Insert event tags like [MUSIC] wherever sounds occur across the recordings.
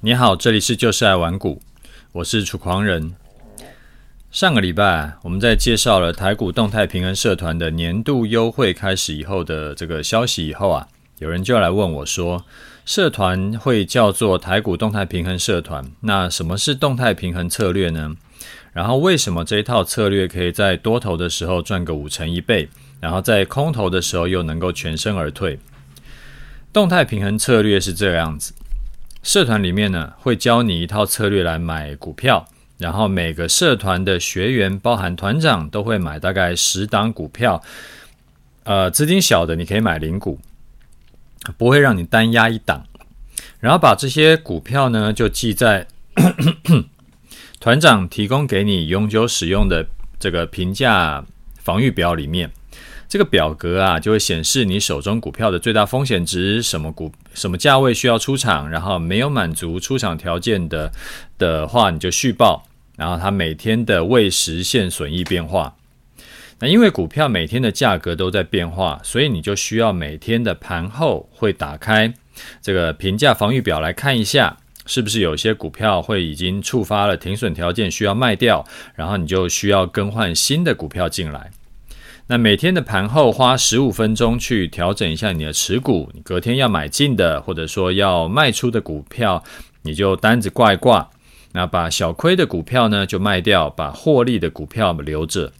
你好，这里是就是爱玩股，我是楚狂人。上个礼拜我们在介绍了台股动态平衡社团的年度优惠开始以后的这个消息以后啊，有人就来问我说，社团会叫做台股动态平衡社团，那什么是动态平衡策略呢？然后为什么这一套策略可以在多头的时候赚个五成一倍，然后在空头的时候又能够全身而退？动态平衡策略是这样子。社团里面呢，会教你一套策略来买股票，然后每个社团的学员，包含团长，都会买大概十档股票。呃，资金小的你可以买零股，不会让你单押一档。然后把这些股票呢，就记在 [COUGHS] 团长提供给你永久使用的这个评价防御表里面。这个表格啊，就会显示你手中股票的最大风险值，什么股什么价位需要出场，然后没有满足出场条件的的话，你就续报。然后它每天的未实现损益变化。那因为股票每天的价格都在变化，所以你就需要每天的盘后会打开这个评价防御表来看一下，是不是有些股票会已经触发了停损条件需要卖掉，然后你就需要更换新的股票进来。那每天的盘后花十五分钟去调整一下你的持股，你隔天要买进的或者说要卖出的股票，你就单子挂一挂。那把小亏的股票呢就卖掉，把获利的股票留着。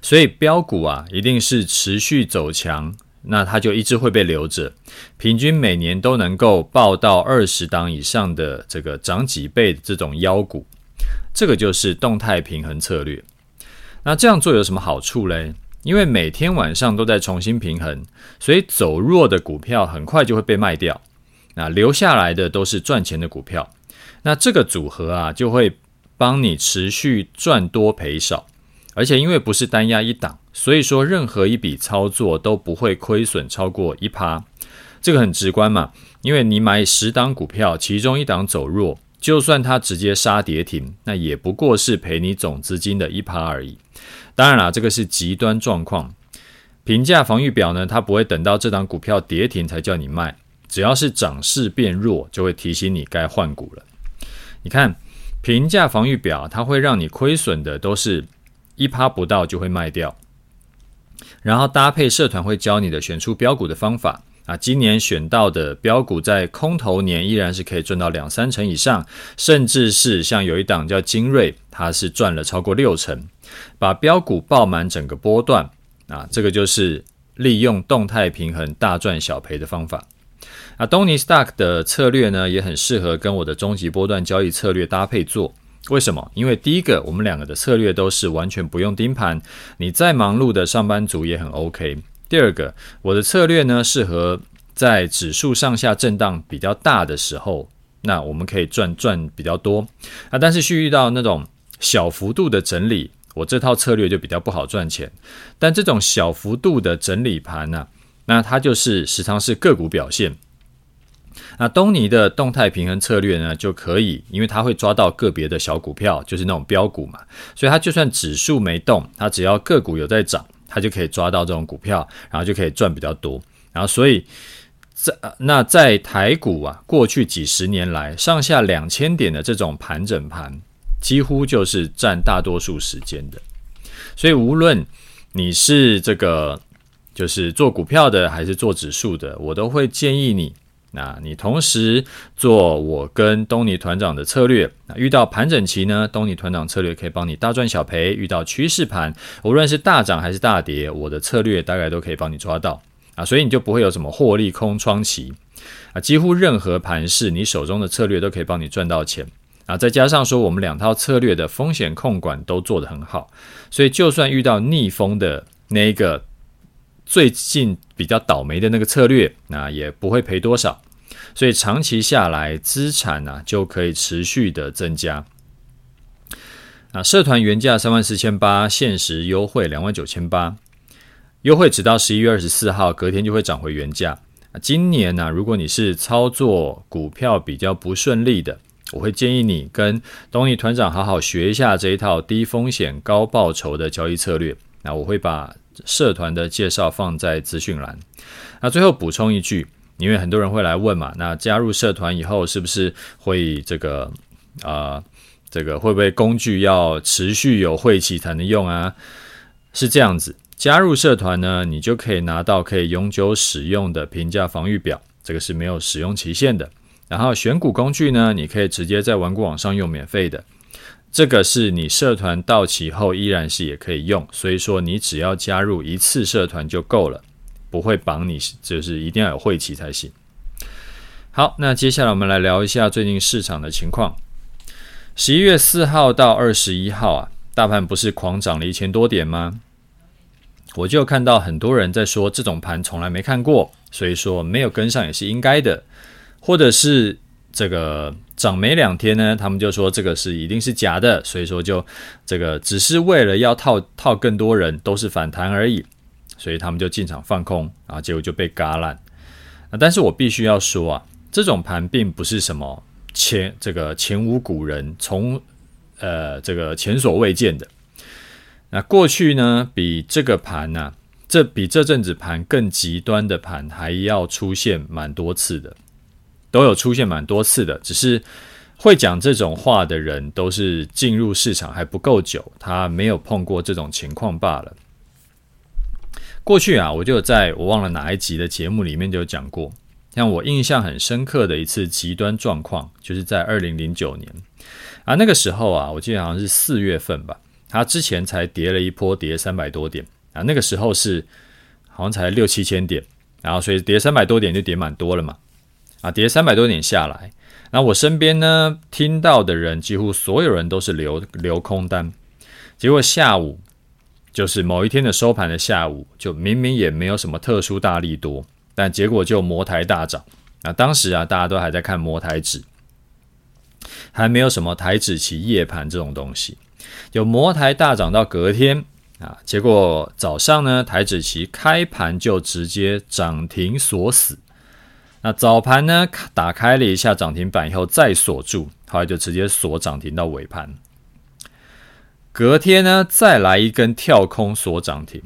所以标股啊，一定是持续走强，那它就一直会被留着。平均每年都能够报到二十档以上的这个涨几倍的这种妖股，这个就是动态平衡策略。那这样做有什么好处嘞？因为每天晚上都在重新平衡，所以走弱的股票很快就会被卖掉，那留下来的都是赚钱的股票。那这个组合啊，就会帮你持续赚多赔少，而且因为不是单押一档，所以说任何一笔操作都不会亏损超过一趴。这个很直观嘛，因为你买十档股票，其中一档走弱。就算它直接杀跌停，那也不过是赔你总资金的一趴而已。当然啦，这个是极端状况。评价防御表呢，它不会等到这档股票跌停才叫你卖，只要是涨势变弱，就会提醒你该换股了。你看，评价防御表它会让你亏损的都是一趴不到就会卖掉，然后搭配社团会教你的选出标股的方法。啊，今年选到的标股在空头年依然是可以赚到两三成以上，甚至是像有一档叫精锐，它是赚了超过六成，把标股爆满整个波段啊，这个就是利用动态平衡大赚小赔的方法。啊，东尼 Stock 的策略呢，也很适合跟我的终极波段交易策略搭配做。为什么？因为第一个，我们两个的策略都是完全不用盯盘，你再忙碌的上班族也很 OK。第二个，我的策略呢，适合在指数上下震荡比较大的时候，那我们可以赚赚比较多啊。但是去，遇到那种小幅度的整理，我这套策略就比较不好赚钱。但这种小幅度的整理盘呢、那它就是时常是个股表现。那东尼的动态平衡策略呢，就可以，因为它会抓到个别的小股票，就是那种标股嘛，所以它就算指数没动，它只要个股有在涨。他就可以抓到这种股票，然后就可以赚比较多。然后，所以在那在台股啊，过去几十年来上下两千点的这种盘整盘，几乎就是占大多数时间的。所以，无论你是这个就是做股票的，还是做指数的，我都会建议你。那你同时做我跟东尼团长的策略，那遇到盘整期呢，东尼团长策略可以帮你大赚小赔；遇到趋势盘，无论是大涨还是大跌，我的策略大概都可以帮你抓到。啊，所以你就不会有什么获利空窗期。啊，几乎任何盘势，你手中的策略都可以帮你赚到钱。啊，再加上说我们两套策略的风险控管都做得很好，所以就算遇到逆风的那一个。最近比较倒霉的那个策略，那也不会赔多少，所以长期下来资产呢、就可以持续的增加。啊，社团原价三万四千八，限时优惠两万九千八，优惠直到十一月二十四号，隔天就会涨回原价。啊，今年呢、如果你是操作股票比较不顺利的，我会建议你跟东尼团长好好学一下这一套低风险高报酬的交易策略。那我会把。社团的介绍放在资讯栏。那最后补充一句，因为很多人会来问嘛，那加入社团以后是不是会这个啊、这个会不会工具要持续有会期才能用啊？是这样子，加入社团呢，你就可以拿到可以永久使用的评价防御表，这个是没有使用期限的。然后选股工具呢，你可以直接在玩股网上用免费的，这个是你社团到期后依然是也可以用，所以说你只要加入一次社团就够了。不会绑你，就是一定要有会期才行。好，那接下来我们来聊一下最近市场的情况。十一月四号到二十一号啊，大盘不是狂涨了一千多点吗？我就看到很多人在说这种盘从来没看过，所以说没有跟上也是应该的。或者是这个涨没两天呢，他们就说这个是一定是假的，所以说就这个只是为了要套套更多人，都是反弹而已。所以他们就进场放空，然后结果就被嘎烂。但是我必须要说啊，这种盘并不是什么前这个前无古人，从呃这个前所未见的。那过去呢，比这个盘呢、这比这阵子盘更极端的盘还要出现蛮多次的，都有出现蛮多次的。只是会讲这种话的人，都是进入市场还不够久，他没有碰过这种情况罢了。过去啊，我就在我忘了哪一集的节目里面就讲过，像我印象很深刻的一次极端状况，就是在二零零九年啊，那个时候啊，我记得好像是四月份吧，它之前才跌了一波，跌三百多点啊，那个时候是好像才六七千点，然后所以跌三百多点就跌蛮多了嘛，啊，跌三百多点下来，那我身边呢听到的人几乎所有人都是留留空单，结果下午。就是某一天的收盘的下午，就明明也没有什么特殊大利多，但结果就摩台大涨。那当时啊，大家都还在看摩台指，还没有什么台指期夜盘这种东西。有摩台大涨到隔天啊，结果早上呢，台指期开盘就直接涨停锁死。那早盘呢，打开了一下涨停板以后再锁住，后来就直接锁涨停到尾盘。隔天呢，再来一根跳空锁涨停，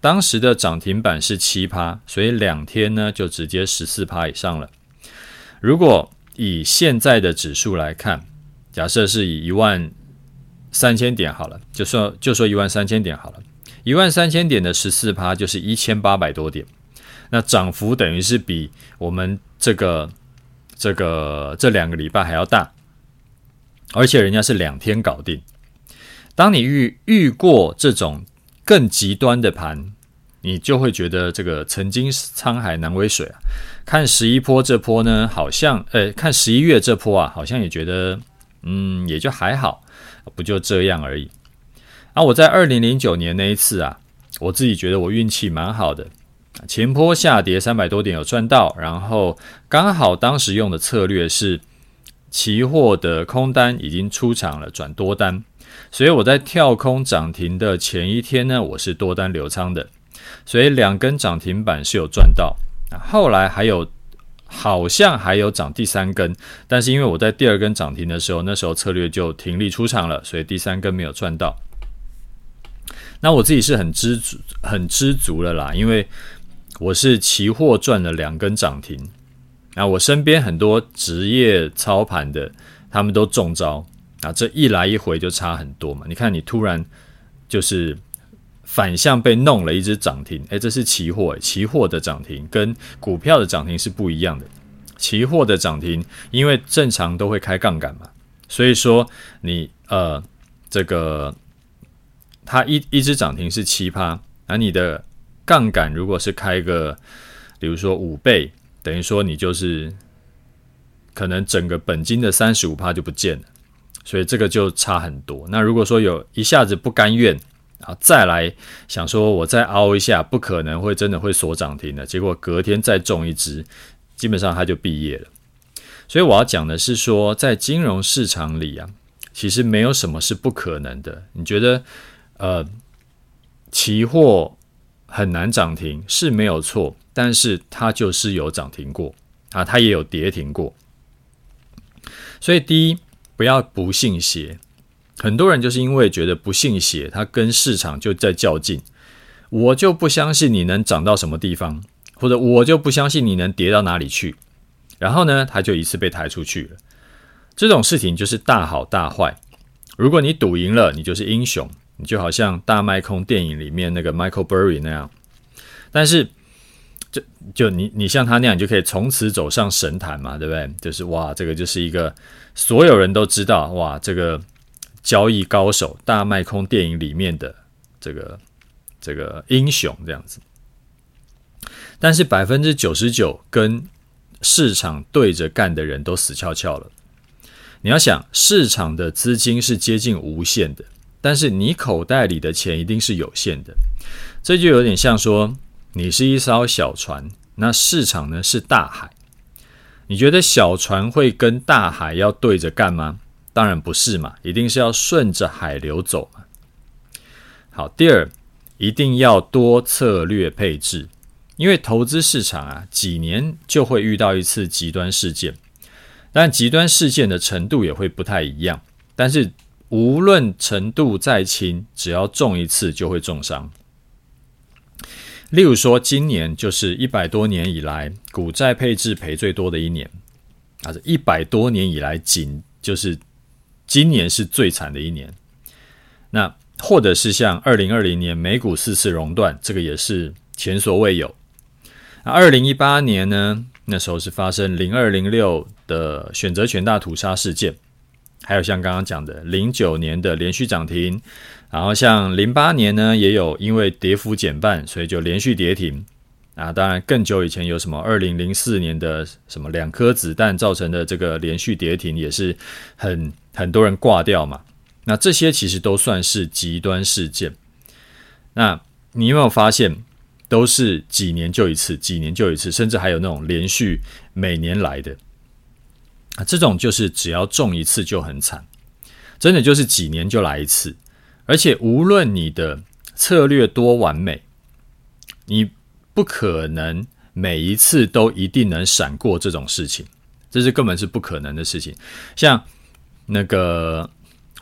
当时的涨停板是七趴，所以两天呢就直接十四趴以上了。如果以现在的指数来看，假设是以一万三千点好了，就说就说一万三千点好了，一万三千点的十四趴就是一千八百多点，那涨幅等于是比我们这个这个这两个礼拜还要大，而且人家是两天搞定。当你遇遇过这种更极端的盘，你就会觉得这个曾经沧海难为水啊。看十一波这波呢，好像呃，看十一月这波啊，好像也觉得嗯，也就还好，不就这样而已。啊，我在二零零九年那一次啊，我自己觉得我运气蛮好的，前坡下跌三百多点有赚到，然后刚好当时用的策略是期货的空单已经出场了，转多单。所以我在跳空涨停的前一天呢，我是多单留仓的，所以两根涨停板是有赚到。后来还有好像还有涨第三根，但是因为我在第二根涨停的时候，那时候策略就停利出场了，所以第三根没有赚到。那我自己是很知足、很知足了啦，因为我是期货赚了两根涨停。那我身边很多职业操盘的，他们都中招。啊，这一来一回就差很多嘛！你看，你突然就是反向被弄了一只涨停，诶，这是期货，期货的涨停跟股票的涨停是不一样的。期货的涨停，因为正常都会开杠杆嘛，所以说你呃，这个它一一只涨停是七趴，而你的杠杆如果是开个，比如说五倍，等于说你就是可能整个本金的三十五趴就不见了。所以这个就差很多。那如果说有一下子不甘愿啊，再来想说我再凹一下，不可能会真的会锁涨停的。结果隔天再中一只，基本上他就毕业了。所以我要讲的是说，在金融市场里啊，其实没有什么是不可能的。你觉得呃，期货很难涨停是没有错，但是它就是有涨停过啊，它也有跌停过。所以第一。不要不信邪，很多人就是因为觉得不信邪，他跟市场就在较劲。我就不相信你能涨到什么地方，或者我就不相信你能跌到哪里去，然后呢，他就一次被抬出去了。这种事情就是大好大坏。如果你赌赢了，你就是英雄，就好像大麦空电影里面那个 Michael Burry 那样。但是，就就你你像他那样，你就可以从此走上神坛嘛，对不对？就是哇，这个就是一个所有人都知道哇，这个交易高手，大麦空电影里面的这个这个英雄这样子。但是百分之九十九跟市场对着干的人都死翘翘了。你要想，市场的资金是接近无限的，但是你口袋里的钱一定是有限的。这就有点像说，你是一艘小船，那市场呢是大海。你觉得小船会跟大海要对着干吗？当然不是嘛，一定是要顺着海流走嘛。好，第二，一定要多策略配置。因为投资市场啊，几年就会遇到一次极端事件，但极端事件的程度也会不太一样。但是无论程度再轻，只要中一次就会重伤。例如说，今年就是一百多年以来股债配置赔最多的一年啊，这一百多年以来仅就是今年是最惨的一年。那或者是像二零二零年美股四次熔断，这个也是前所未有。那二零一八年呢？那时候是发生零二零六的选择权大屠杀事件，还有像刚刚讲的零九年的连续涨停，然后像零八年呢，也有因为跌幅减半，所以就连续跌停。啊，当然更久以前有什么二零零四年的什么两颗子弹造成的这个连续跌停，也是很很多人挂掉嘛。那这些其实都算是极端事件。那你有没有发现？都是几年就一次，几年就一次，甚至还有那种连续每年来的啊，这种就是只要中一次就很惨，真的就是几年就来一次，而且无论你的策略多完美，你不可能每一次都一定能闪过这种事情，这是根本是不可能的事情。像那个。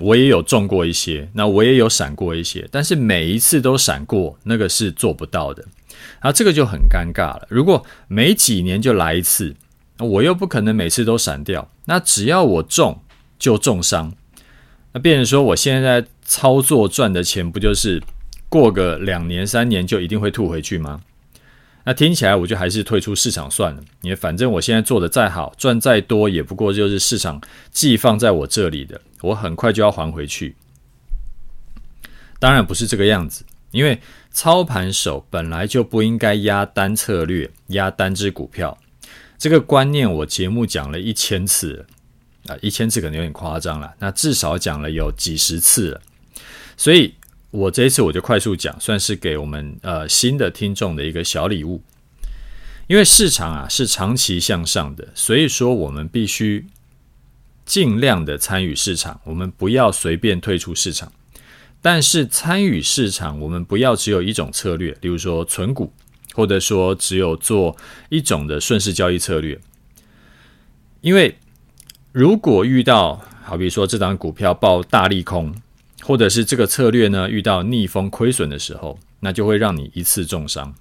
我也有中过一些，那我也有闪过一些，但是每一次都闪过，那个是做不到的。然后这个就很尴尬了。如果每几年就来一次，我又不可能每次都闪掉。那只要我中就重伤，那变成说我现在操作赚的钱，不就是过个两年三年就一定会吐回去吗？那听起来我就还是退出市场算了，因为反正我现在做的再好，赚再多，也不过就是市场寄放在我这里的，我很快就要还回去。当然不是这个样子，因为操盘手本来就不应该压单策略，压单只股票。这个观念我节目讲了一千次，啊，一千次可能有点夸张了，那至少讲了有几十次了，所以。我这一次我就快速讲，算是给我们呃新的听众的一个小礼物。因为市场啊是长期向上的，所以说我们必须尽量的参与市场，我们不要随便退出市场。但是参与市场，我们不要只有一种策略，例如说存股，或者说只有做一种的顺势交易策略。因为如果遇到好比说这档股票爆大利空。或者是这个策略呢，遇到逆风亏损的时候，那就会让你一次重伤。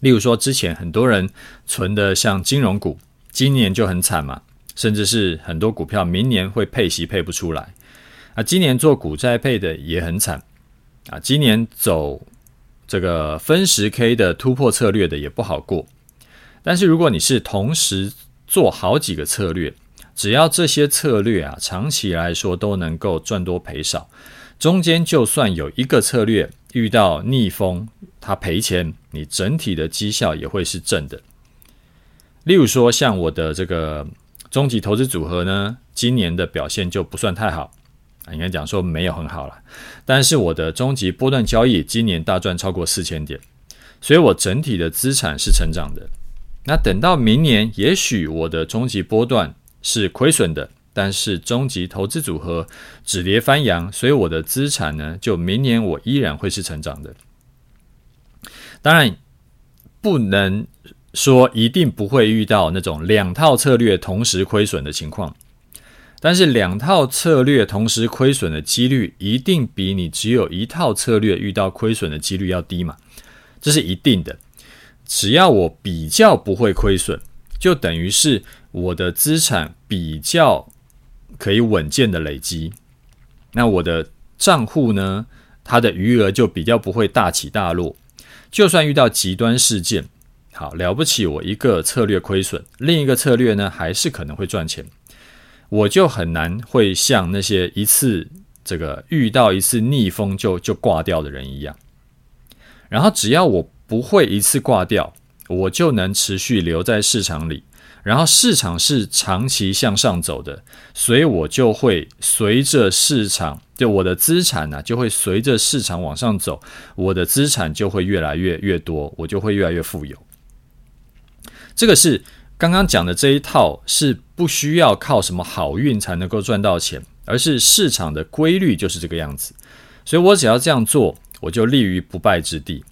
例如说，之前很多人存的像金融股，今年就很惨嘛，甚至是很多股票明年会配息配不出来。啊，今年做股债配的也很惨啊，今年走这个分时 K 的突破策略的也不好过。但是如果你是同时做好几个策略，只要这些策略啊，长期来说都能够赚多赔少，中间就算有一个策略遇到逆风，它赔钱，你整体的绩效也会是正的。例如说，像我的这个终极投资组合呢，今年的表现就不算太好，应该讲说没有很好了。但是我的终极波段交易今年大赚超过四千点，所以我整体的资产是成长的。那等到明年，也许我的终极波段。是亏损的，但是终极投资组合止跌翻扬，所以我的资产呢，就明年我依然会是成长的。当然，不能说一定不会遇到那种两套策略同时亏损的情况，但是两套策略同时亏损的几率一定比你只有一套策略遇到亏损的几率要低嘛，这是一定的。只要我比较不会亏损，就等于是我的资产比较可以稳健的累积。那我的账户呢，它的余额就比较不会大起大落。就算遇到极端事件，好了不起，我一个策略亏损，另一个策略呢还是可能会赚钱，我就很难会像那些一次这个遇到一次逆风就就挂掉的人一样。然后只要我不会一次挂掉，我就能持续留在市场里。然后市场是长期向上走的，所以我就会随着市场，就我的资产呢、就会随着市场往上走，我的资产就会越来越越多，我就会越来越富有。这个是刚刚讲的这一套，是不需要靠什么好运才能够赚到钱，而是市场的规律就是这个样子。所以我只要这样做，我就立于不败之地。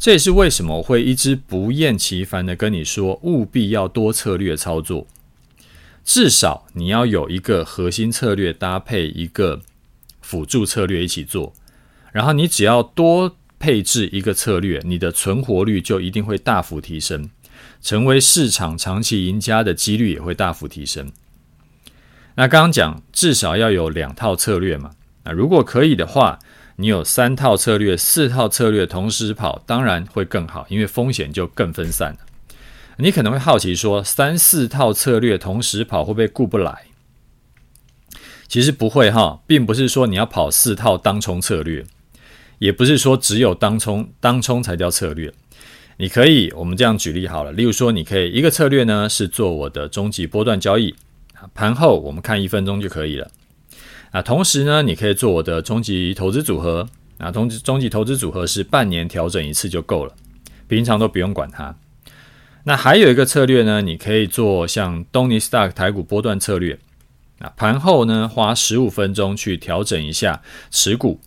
这也是为什么我会一直不厌其烦的跟你说，务必要多策略操作。至少你要有一个核心策略搭配一个辅助策略一起做，然后你只要多配置一个策略，你的存活率就一定会大幅提升，成为市场长期赢家的几率也会大幅提升。那刚刚讲至少要有两套策略嘛，那如果可以的话。你有三套策略、四套策略同时跑，当然会更好，因为风险就更分散了。你可能会好奇说，三四套策略同时跑会不会顾不来？其实不会哈，并不是说你要跑四套当冲策略，也不是说只有当冲当冲才叫策略。你可以，我们这样举例好了，例如说，你可以一个策略呢是做我的终极波段交易，盘后我们看一分钟就可以了。啊，同时呢，你可以做我的终极投资组合。啊，终极终极投资组合是半年调整一次就够了，平常都不用管它。那还有一个策略呢，你可以做像东尼 Stock 台股波段策略。啊，盘后呢，花十五分钟去调整一下持股。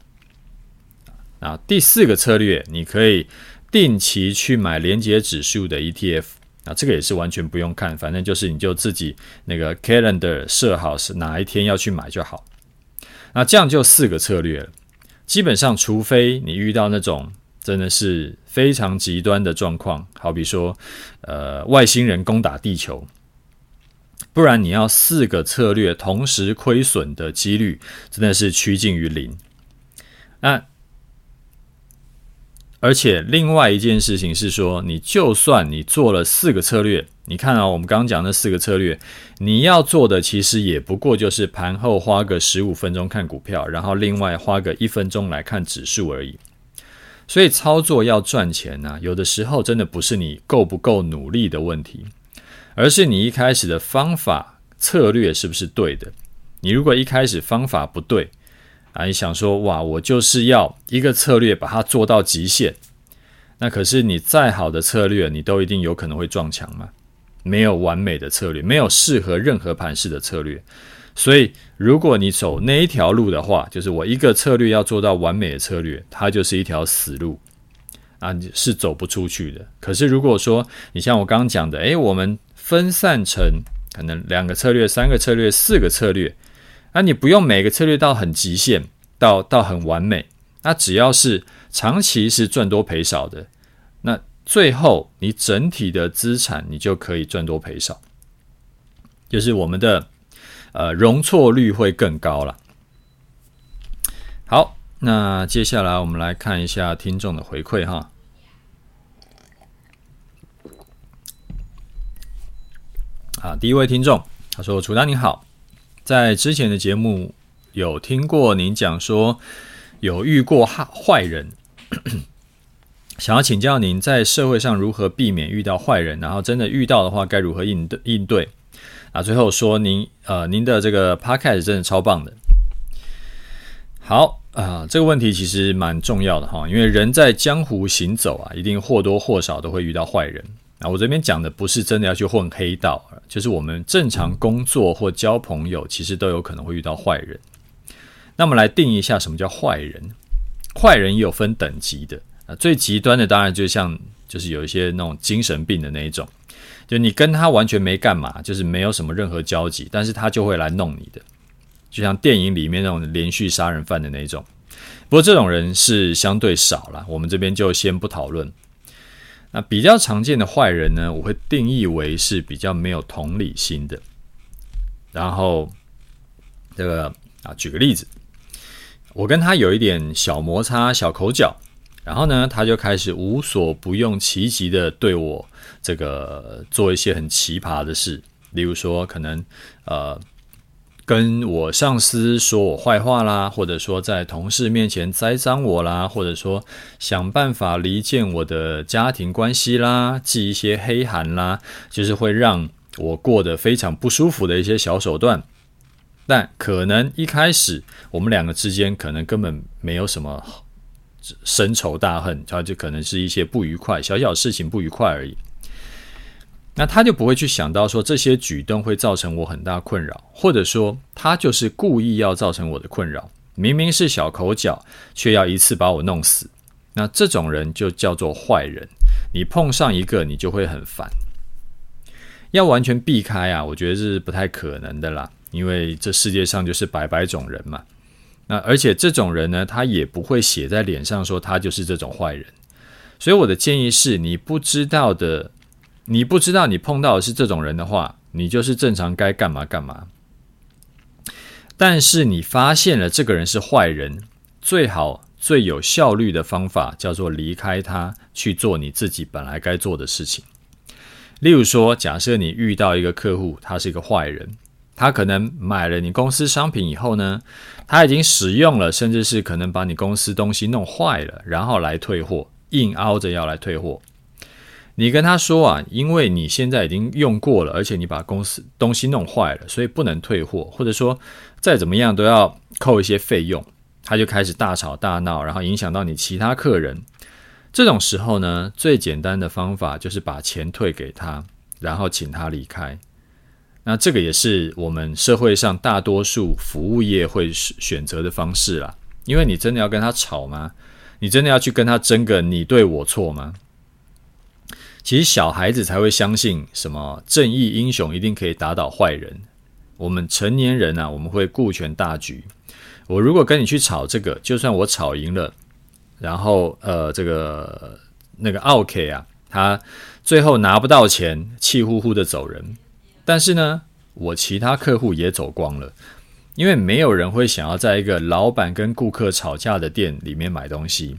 啊，第四个策略，你可以定期去买连结指数的 ETF。啊，这个也是完全不用看，反正就是你就自己那个 calendar 设好是哪一天要去买就好。那这样就四个策略了，基本上除非你遇到那种真的是非常极端的状况，好比说，呃，外星人攻打地球，不然你要四个策略同时亏损的几率真的是趋近于零。那而且另外一件事情是说，你就算你做了四个策略。你看啊，我们刚刚讲那四个策略，你要做的其实也不过就是盘后花个十五分钟看股票，然后另外花个一分钟来看指数而已。所以操作要赚钱呢，有的时候真的不是你够不够努力的问题，而是你一开始的方法策略是不是对的。你如果一开始方法不对啊，你想说哇，我就是要一个策略把它做到极限，那可是你再好的策略，你都一定有可能会撞墙嘛。没有完美的策略，没有适合任何盘势的策略，所以如果你走那一条路的话，就是我一个策略要做到完美的策略，它就是一条死路啊，你是走不出去的。可是如果说你像我刚刚讲的，诶，我们分散成可能两个策略、三个策略、四个策略，那，你不用每个策略到很极限，到到很完美，那只要是长期是赚多赔少的，那。最后，你整体的资产你就可以赚多赔少，就是我们的呃容错率会更高了。好，那接下来我们来看一下听众的回馈哈。啊，第一位听众他说：“楚丹你好，在之前的节目有听过您讲说有遇过坏坏人。[COUGHS] ”想要请教您，在社会上如何避免遇到坏人？然后真的遇到的话，该如何应对应对？啊，最后说您呃，您的这个 podcast 真的超棒的。好啊，这个问题其实蛮重要的哈，因为人在江湖行走啊，一定或多或少都会遇到坏人。啊，我这边讲的不是真的要去混黑道，就是我们正常工作或交朋友，其实都有可能会遇到坏人。那么来定义一下什么叫坏人？坏人也有分等级的啊。最极端的当然就像就是有一些那种精神病的那一种，就你跟他完全没干嘛，就是没有什么任何交集，但是他就会来弄你的，就像电影里面那种连续杀人犯的那种。不过这种人是相对少了，我们这边就先不讨论。那比较常见的坏人呢，我会定义为是比较没有同理心的。然后这个啊，举个例子，我跟他有一点小摩擦、小口角，然后呢，他就开始无所不用其极的对我这个做一些很奇葩的事，例如说可能呃。跟我上司说我坏话啦，或者说在同事面前栽赃我啦，或者说想办法离间我的家庭关系啦，寄一些黑函啦，就是会让我过得非常不舒服的一些小手段。但可能一开始我们两个之间可能根本没有什么深仇大恨，他就可能是一些不愉快，小小事情不愉快而已。那他就不会去想到说这些举动会造成我很大困扰，或者说他就是故意要造成我的困扰。明明是小口角，却要一次把我弄死。那这种人就叫做坏人。你碰上一个，你就会很烦。要完全避开啊，我觉得是不太可能的啦。因为这世界上就是百百种人嘛。那而且这种人呢，他也不会写在脸上说他就是这种坏人。所以我的建议是，你不知道的。你不知道你碰到的是这种人的话，你就是正常该干嘛干嘛。但是你发现了这个人是坏人，最好最有效率的方法叫做离开他，去做你自己本来该做的事情。例如说，假设你遇到一个客户，他是一个坏人，他可能买了你公司商品以后呢，他已经使用了，甚至是可能把你公司东西弄坏了，然后来退货，硬凹着要来退货。你跟他说啊，因为你现在已经用过了，而且你把公司东西弄坏了，所以不能退货，或者说再怎么样都要扣一些费用。他就开始大吵大闹，然后影响到你其他客人。这种时候呢，最简单的方法就是把钱退给他，然后请他离开。那这个也是我们社会上大多数服务业会选择的方式啦。因为你真的要跟他吵吗？你真的要去跟他争个你对我错吗？其实小孩子才会相信什么正义英雄一定可以打倒坏人。我们成年人啊，我们会顾全大局。我如果跟你去吵这个，就算我吵赢了，然后呃，这个那个奥 K 啊，他最后拿不到钱，气呼呼的走人。但是呢，我其他客户也走光了，因为没有人会想要在一个老板跟顾客吵架的店里面买东西。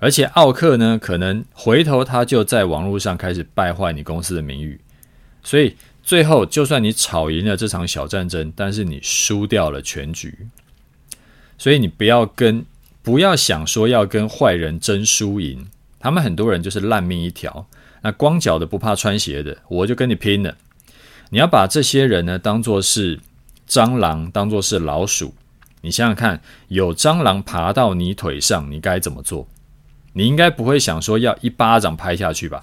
而且奥克呢，可能回头他就在网络上开始败坏你公司的名誉，所以最后就算你吵赢了这场小战争，但是你输掉了全局。所以你不要跟，不要想说要跟坏人争输赢，他们很多人就是烂命一条，那光脚的不怕穿鞋的，我就跟你拼了。你要把这些人呢当做是蟑螂，当做是老鼠，你想想看，有蟑螂爬到你腿上，你该怎么做？你应该不会想说要一巴掌拍下去吧？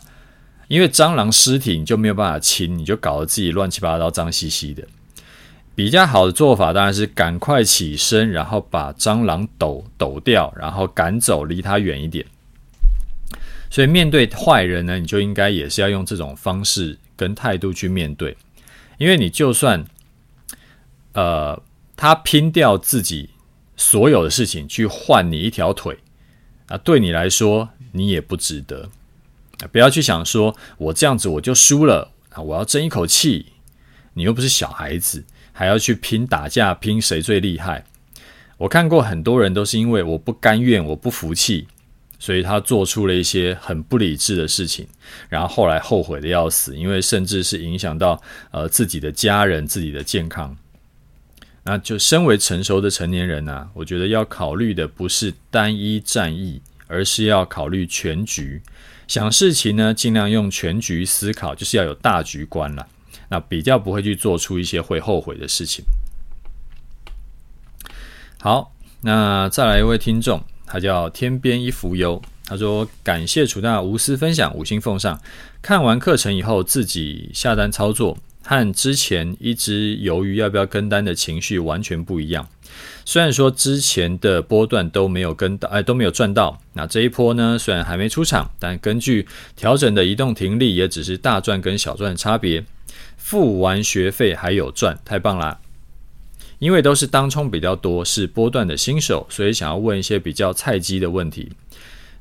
因为蟑螂尸体你就没有办法清，你就搞得自己乱七八糟、脏兮兮的。比较好的做法当然是赶快起身，然后把蟑螂抖抖掉，然后赶走，离它远一点。所以面对坏人呢，你就应该也是要用这种方式跟态度去面对，因为你就算呃他拼掉自己所有的事情去换你一条腿。啊，对你来说，你也不值得。不要去想说，我这样子我就输了啊！我要争一口气。你又不是小孩子，还要去拼打架，拼谁最厉害。我看过很多人都是因为我不甘愿，我不服气，所以他做出了一些很不理智的事情，然后后来后悔的要死，因为甚至是影响到呃自己的家人、自己的健康。那就身为成熟的成年人呢、我觉得要考虑的不是单一战役，而是要考虑全局。想事情呢，尽量用全局思考，就是要有大局观了。那比较不会去做出一些会后悔的事情。好，那再来一位听众，他叫天边一浮游，他说感谢楚大无私分享，五星奉上。看完课程以后，自己下单操作。和之前一直犹豫要不要跟单的情绪完全不一样。虽然说之前的波段都没有跟到，哎，都没有赚到。那这一波呢，虽然还没出场，但根据调整的移动停利，也只是大赚跟小赚的差别。付完学费还有赚，太棒啦！因为都是当冲比较多，是波段的新手，所以想要问一些比较菜鸡的问题。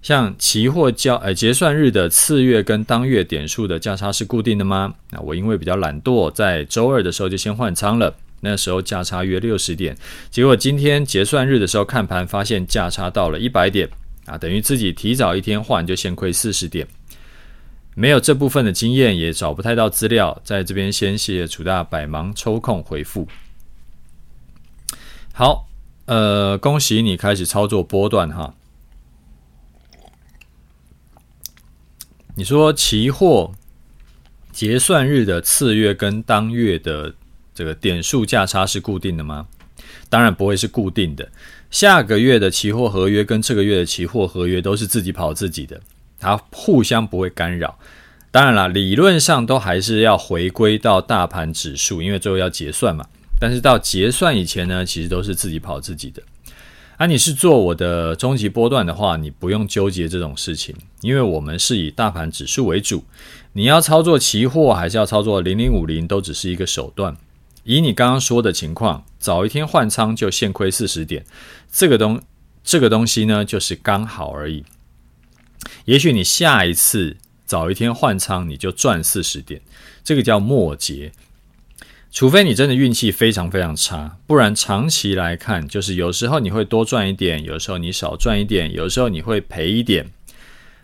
像期货交呃结算日的次月跟当月点数的价差是固定的吗？那我因为比较懒惰，在周二的时候就先换仓了，那时候价差约六十点，结果今天结算日的时候看盘发现价差到了一百点啊，等于自己提早一天换就先亏四十点。没有这部分的经验，也找不太到资料，在这边先谢谢楚大百忙抽空回复。好，呃，恭喜你开始操作波段哈。你说期货结算日的次月跟当月的这个点数价差是固定的吗？当然不会是固定的。下个月的期货合约跟这个月的期货合约都是自己跑自己的。它互相不会干扰，当然了，理论上都还是要回归到大盘指数，因为最后要结算嘛。但是到结算以前呢，其实都是自己跑自己的。啊，你是做我的终极波段的话，你不用纠结这种事情，因为我们是以大盘指数为主。你要操作期货还是要操作零零五零，都只是一个手段。以你刚刚说的情况，早一天换仓就现亏四十点，这个东这个东西呢，就是刚好而已。也许你下一次早一天换仓，你就赚四十点，这个叫末节。除非你真的运气非常非常差，不然长期来看，就是有时候你会多赚一点，有时候你少赚一点，有时候你会赔一点。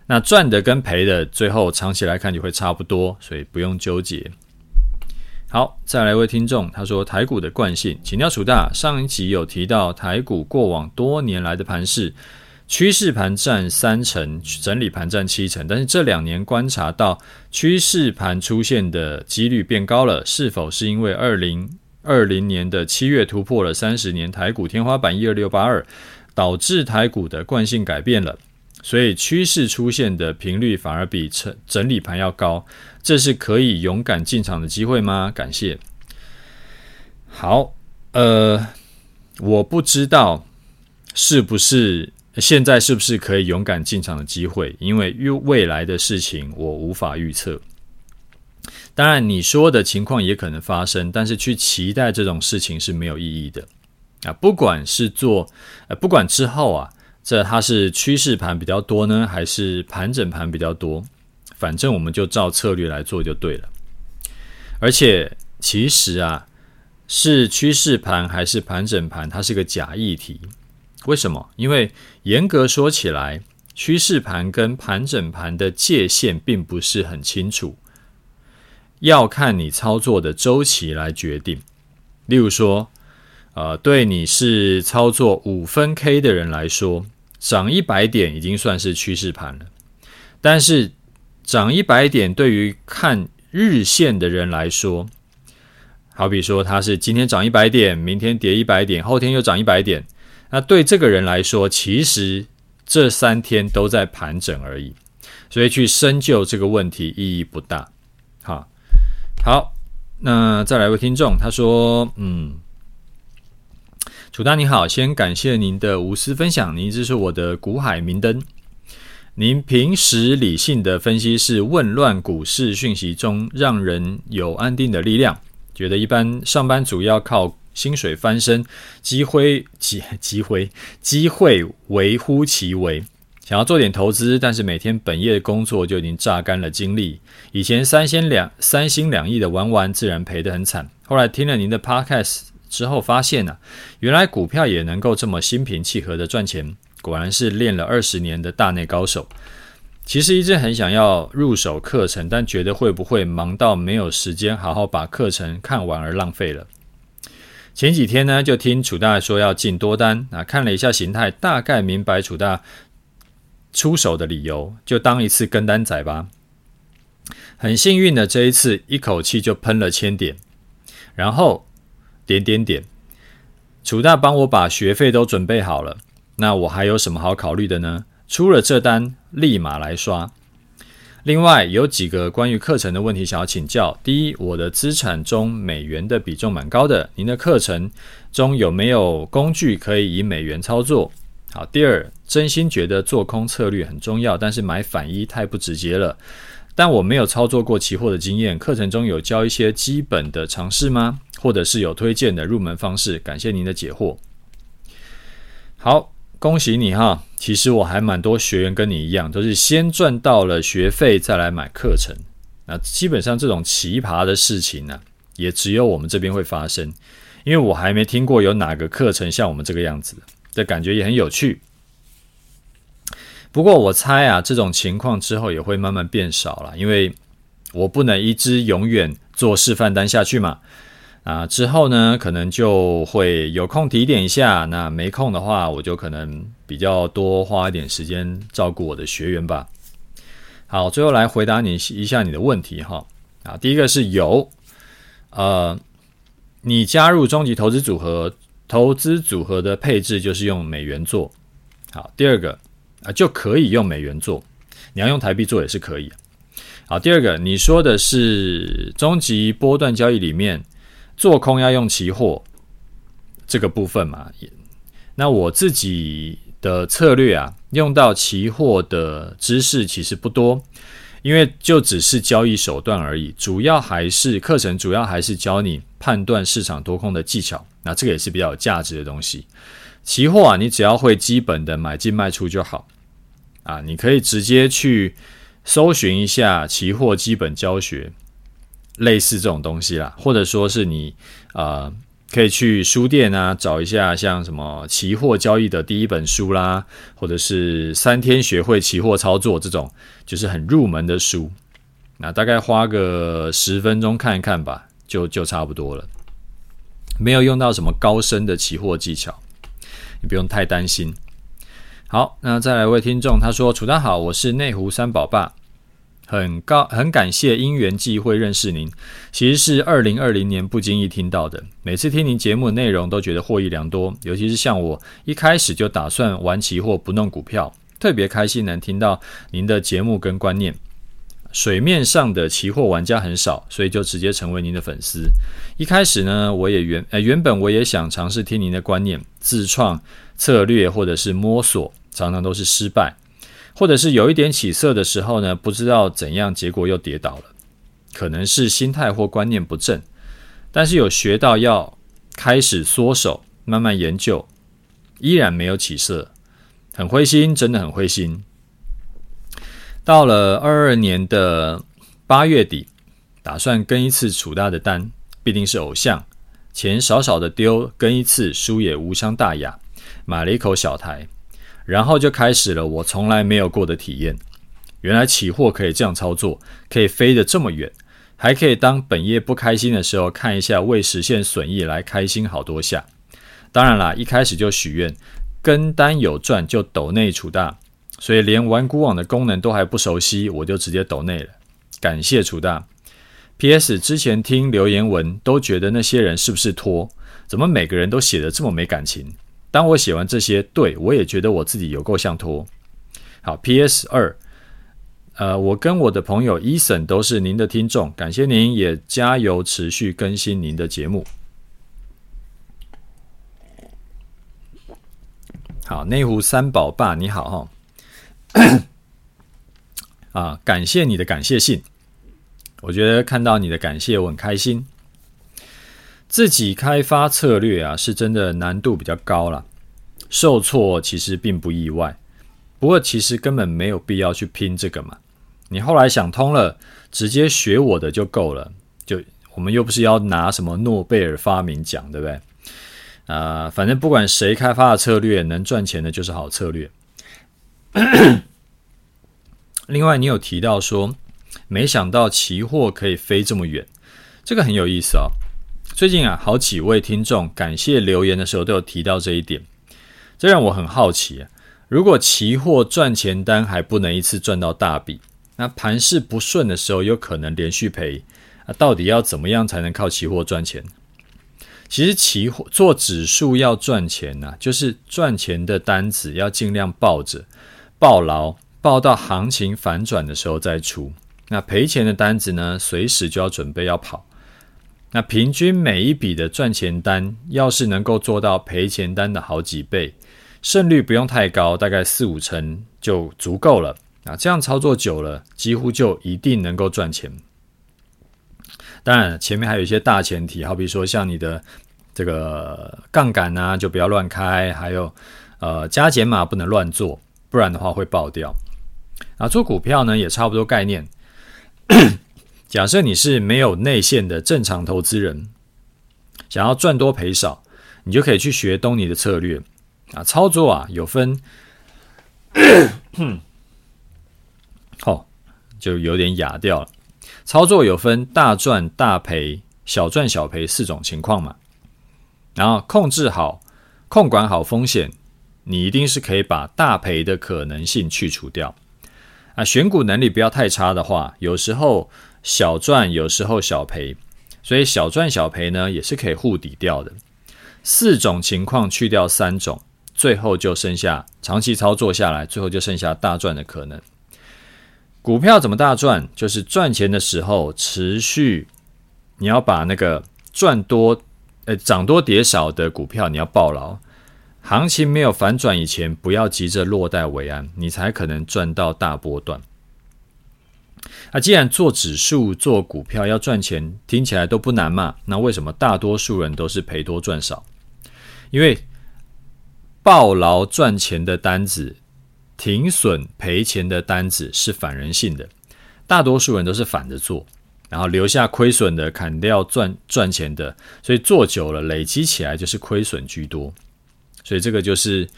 那赚的跟赔的，最后长期来看就会差不多，所以不用纠结。好，再来一位听众，他说台股的惯性，请教楚大，上一集有提到台股过往多年来的盘势。趋势盘占三成，整理盘占七成，但是这两年观察到趋势盘出现的几率变高了，是否是因为二零二零年的七月突破了三十年台股天花板一二六八二，导致台股的惯性改变了，所以趋势出现的频率反而比整整理盘要高，这是可以勇敢进场的机会吗？感谢。好，呃，我不知道是不是。现在是不是可以勇敢进场的机会？因为未来的事情我无法预测。当然，你说的情况也可能发生，但是去期待这种事情是没有意义的啊！不管是做，呃，不管之后啊，这它是趋势盘比较多呢，还是盘整盘比较多，反正我们就照策略来做就对了。而且，其实啊，是趋势盘还是盘整盘，它是个假议题。为什么？因为严格说起来，趋势盘跟盘整盘的界限并不是很清楚，要看你操作的周期来决定。例如说，呃，对你是操作五分 K 的人来说，涨一百点已经算是趋势盘了。但是涨一百点对于看日线的人来说，好比说他是今天涨一百点，明天跌一百点，后天又涨一百点。那对这个人来说，其实这三天都在盘整而已，所以去深究这个问题意义不大。好，好，那再来一位听众，他说：“嗯，楚大你好，先感谢您的无私分享，您一直是我的股海明灯。您平时理性的分析是混乱股市讯息中让人有安定的力量，觉得一般上班族要靠。”薪水翻身，机会机 [LAUGHS] 机会机会微乎其微。想要做点投资，但是每天本业的工作就已经榨干了精力。以前三心两三心两意的玩玩，自然赔得很惨。后来听了您的 podcast 之后，发现呢、啊，原来股票也能够这么心平气和的赚钱。果然是练了二十年的大内高手。其实一直很想要入手课程，但觉得会不会忙到没有时间好好把课程看完而浪费了。前几天呢，就听楚大说要进多单啊，看了一下形态，大概明白楚大出手的理由，就当一次跟单仔吧。很幸运的这一次，一口气就喷了千点，然后点点点，楚大帮我把学费都准备好了，那我还有什么好考虑的呢？出了这单，立马来刷。另外有几个关于课程的问题想要请教。第一，我的资产中美元的比重蛮高的，您的课程中有没有工具可以以美元操作？好，第二，真心觉得做空策略很重要，但是买反一太不直接了。但我没有操作过期货的经验，课程中有教一些基本的尝试吗？或者是有推荐的入门方式？感谢您的解惑。好，恭喜你哈，其实我还蛮多学员跟你一样，都是先赚到了学费再来买课程。那基本上这种奇葩的事情呢、也只有我们这边会发生，因为我还没听过有哪个课程像我们这个样子的，感觉也很有趣。不过我猜啊，这种情况之后也会慢慢变少了，因为我不能一直永远做示范单下去嘛。啊，之后呢，可能就会有空提点一下，那没空的话，我就可能比较多花一点时间照顾我的学员吧。好，最后来回答你一下你的问题哈。啊，第一个是有，呃，你加入终极投资组合，投资组合的配置就是用美元做。好，第二个啊，就可以用美元做，你要用台币做也是可以。好，第二个你说的是终极波段交易里面。做空要用期货这个部分嘛？那我自己的策略啊，用到期货的知识其实不多，因为就只是交易手段而已。主要还是课程，主要还是教你判断市场多空的技巧。那这个也是比较有价值的东西。期货啊，你只要会基本的买进卖出就好啊。你可以直接去搜寻一下期货基本教学。类似这种东西啦，或者说是你呃可以去书店啊找一下，像什么期货交易的第一本书啦，或者是三天学会期货操作这种，就是很入门的书。那大概花个十分钟看一看吧，就就差不多了。没有用到什么高深的期货技巧，你不用太担心。好，那再来一位听众，他说：“楚大好，我是内湖三宝爸。”很高，很感谢因缘际会认识您，其实是二零二零年不经意听到的。每次听您节目的内容都觉得获益良多，尤其是像我一开始就打算玩期货不弄股票，特别开心能听到您的节目跟观念。水面上的期货玩家很少，所以就直接成为您的粉丝。一开始呢，我也原呃原本我也想尝试听您的观念，自创策略或者是摸索，常常都是失败。或者是有一点起色的时候呢，不知道怎样，结果又跌倒了，可能是心态或观念不正。但是有学到要开始缩手，慢慢研究，依然没有起色，很灰心，真的很灰心。到了二二年的八月底，打算跟一次楚大的单，必定是偶像，钱少少的丢，跟一次输也无伤大雅，买了一口小台。然后就开始了我从来没有过的体验。原来期货可以这样操作，可以飞得这么远，还可以当本业不开心的时候看一下未实现损益来开心好多下。当然啦，一开始就许愿跟单有赚就抖内楚大，所以连玩股网的功能都还不熟悉，我就直接抖内了。感谢楚大。P.S. 之前听留言文都觉得那些人是不是托？怎么每个人都写得这么没感情？当我写完这些，对，我也觉得我自己有够像托。好，P.S. 二，呃，我跟我的朋友 Eason 都是您的听众，感谢您，也加油持续更新您的节目。好，内湖三宝爸你好哈，啊，感谢你的感谢信，我觉得看到你的感谢我很开心。自己开发策略啊，是真的难度比较高了，受挫其实并不意外。不过其实根本没有必要去拼这个嘛。你后来想通了，直接学我的就够了。就我们又不是要拿什么诺贝尔发明奖，对不对？啊、反正不管谁开发的策略能赚钱的，就是好策略。[COUGHS] 另外，你有提到说，没想到期货可以飞这么远，这个很有意思哦。最近啊，好几位听众感谢留言的时候都有提到这一点，这让我很好奇啊。如果期货赚钱单还不能一次赚到大笔，那盘势不顺的时候有可能连续赔，那到底要怎么样才能靠期货赚钱？其实期货做指数要赚钱呐，就是赚钱的单子要尽量抱着，抱牢，抱到行情反转的时候再出。那赔钱的单子呢，随时就要准备要跑。那平均每一笔的赚钱单，要是能够做到赔钱单的好几倍，胜率不用太高，大概四五成就足够了。啊，这样操作久了，几乎就一定能够赚钱。当然，前面还有一些大前提，好比说像你的这个杠杆啊，就不要乱开，还有呃加减码不能乱做。不然的话会爆掉。啊，做股票呢也差不多概念。假设你是没有内线的正常投资人，想要赚多赔少，你就可以去学东尼的策略啊。操作啊有分，[COUGHS] 哦，就有点哑掉了。操作有分大赚大赔、小赚小赔四种情况嘛。然后控制好、控管好风险，你一定是可以把大赔的可能性去除掉。啊，选股能力不要太差的话，有时候小赚，有时候小赔，所以小赚小赔呢也是可以护底掉的。四种情况去掉三种，最后就剩下长期操作下来，最后就剩下大赚的可能。股票怎么大赚？就是赚钱的时候持续，你要把那个赚多，呃，涨多跌少的股票你要抱牢。行情没有反转以前，不要急着落袋为安，你才可能赚到大波段。啊，既然做指数、做股票要赚钱，听起来都不难嘛，那为什么大多数人都是赔多赚少？因为抱牢赚钱的单子，停损赔钱的单子是反人性的，大多数人都是反着做，然后留下亏损的，砍掉赚赚钱的，所以做久了累积起来就是亏损居多。所以这个就是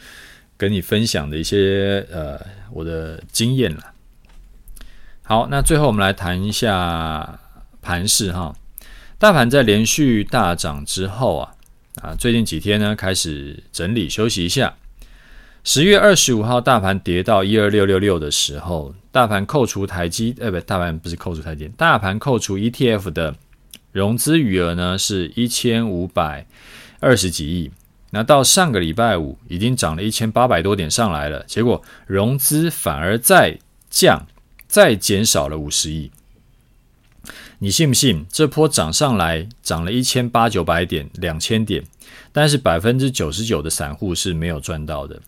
跟你分享的一些呃我的经验了。好，那最后我们来谈一下盘势哈。大盘在连续大涨之后啊啊，最近几天呢开始整理休息一下。十月二十五号大盘跌到一二六六六的时候，大盘扣除台积呃不，大盘不是扣除台积，大盘扣除 ETF 的融资余额呢是一千五百二十几亿。那到上个礼拜五已经涨了一千八百多点上来了，结果融资反而在降，再减少了五十亿。你信不信？这波涨上来涨了一千八九百点、两千点，但是百分之九十九的散户是没有赚到的。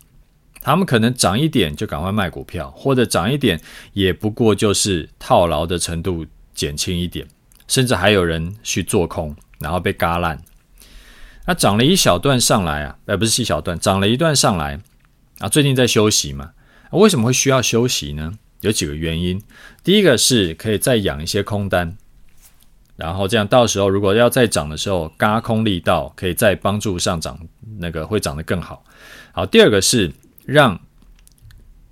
他们可能涨一点就赶快卖股票，或者涨一点也不过就是套牢的程度减轻一点，甚至还有人去做空，然后被嘎烂。那涨了一小段上来啊，而不是一小段，涨了一段上来啊。最近在休息嘛，为什么会需要休息呢？有几个原因。第一个是可以再养一些空单，然后这样到时候如果要再涨的时候，轧空力道可以再帮助上涨，那个会涨得更好。好，第二个是让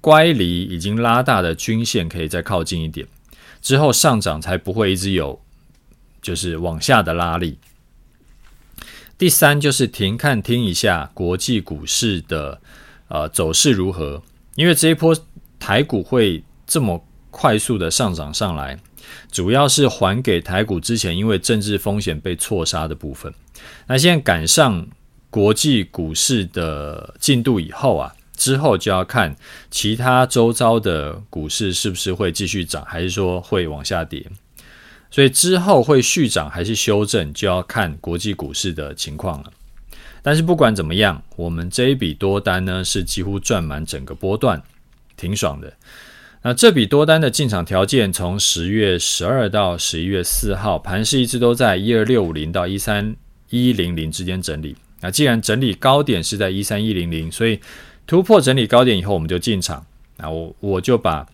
乖离已经拉大的均线可以再靠近一点，之后上涨才不会一直有就是往下的拉力。第三就是停看听一下国际股市的呃走势如何，因为这一波台股会这么快速的上涨上来，主要是还给台股之前因为政治风险被错杀的部分。那现在赶上国际股市的进度以后啊，之后就要看其他周遭的股市是不是会继续涨，还是说会往下跌。所以之后会续涨还是修正，就要看国际股市的情况了。但是不管怎么样，我们这一笔多单呢是几乎赚满整个波段，挺爽的。那这笔多单的进场条件，从十月十二到十一月四号，盘势一直都在一二六五零到一三一零零之间整理。那既然整理高点是在一三一零零，所以突破整理高点以后，我们就进场。那我我就把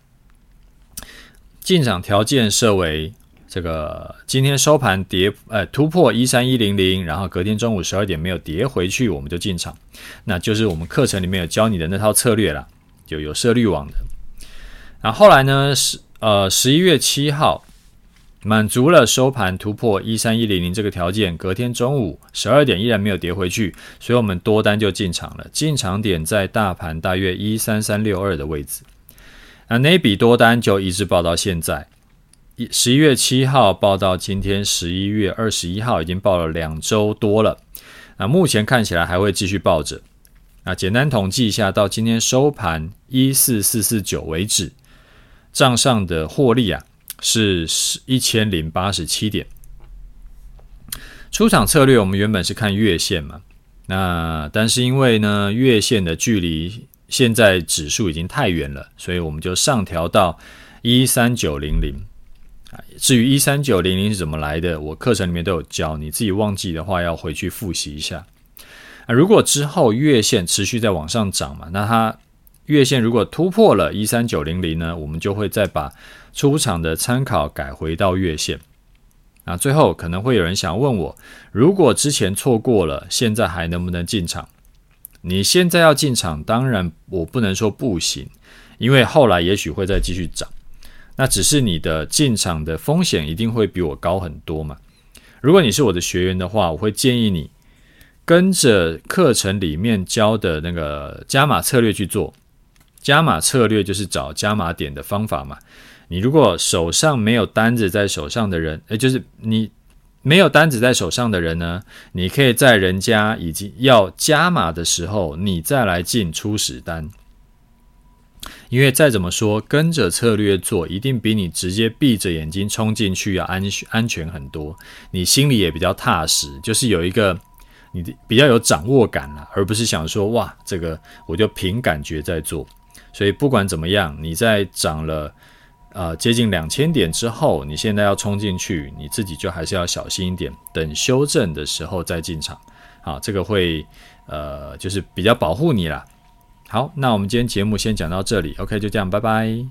进场条件设为。这个今天收盘跌，呃，突破一三一零零，然后隔天中午十二点没有跌回去，我们就进场，那就是我们课程里面有教你的那套策略了，就有设滤网的。然后来呢，十呃十一月七号满足了收盘突破一三一零零这个条件，隔天中午十二点依然没有跌回去，所以我们多单就进场了，进场点在大盘大约一三三六二的位置，那那笔多单就一直报到现在。一十一月七号报到今天十一月二十一号，已经报了两周多了。那目前看起来还会继续抱着。那简单统计一下，到今天收盘一四四四九为止，账上的获利啊是一千零八十七点。出场策略我们原本是看月线嘛，那但是因为呢月线的距离现在指数已经太远了，所以我们就上调到一三九零零啊。至于一三九零零是怎么来的，我课程里面都有教，你自己忘记的话要回去复习一下。啊，如果之后月线持续在往上涨嘛，那它月线如果突破了一三九零零呢，我们就会再把出场的参考改回到月线。那最后可能会有人想问我，如果之前错过了，现在还能不能进场？你现在要进场，当然我不能说不行，因为后来也许会再继续涨。那只是你的进场的风险一定会比我高很多嘛。如果你是我的学员的话，我会建议你跟着课程里面教的那个加码策略去做。加码策略就是找加码点的方法嘛。你如果手上没有单子在手上的人，诶，就是你没有单子在手上的人呢，你可以在人家已经要加码的时候，你再来进初始单。因为再怎么说，跟着策略做，一定比你直接闭着眼睛冲进去要安安全很多。你心里也比较踏实，就是有一个你比较有掌握感了，而不是想说哇，这个我就凭感觉在做。所以不管怎么样，你在涨了呃接近两千点之后，你现在要冲进去，你自己就还是要小心一点，等修正的时候再进场。好，这个会呃就是比较保护你啦。好，那我们今天节目先讲到这里，OK，就这样，拜拜。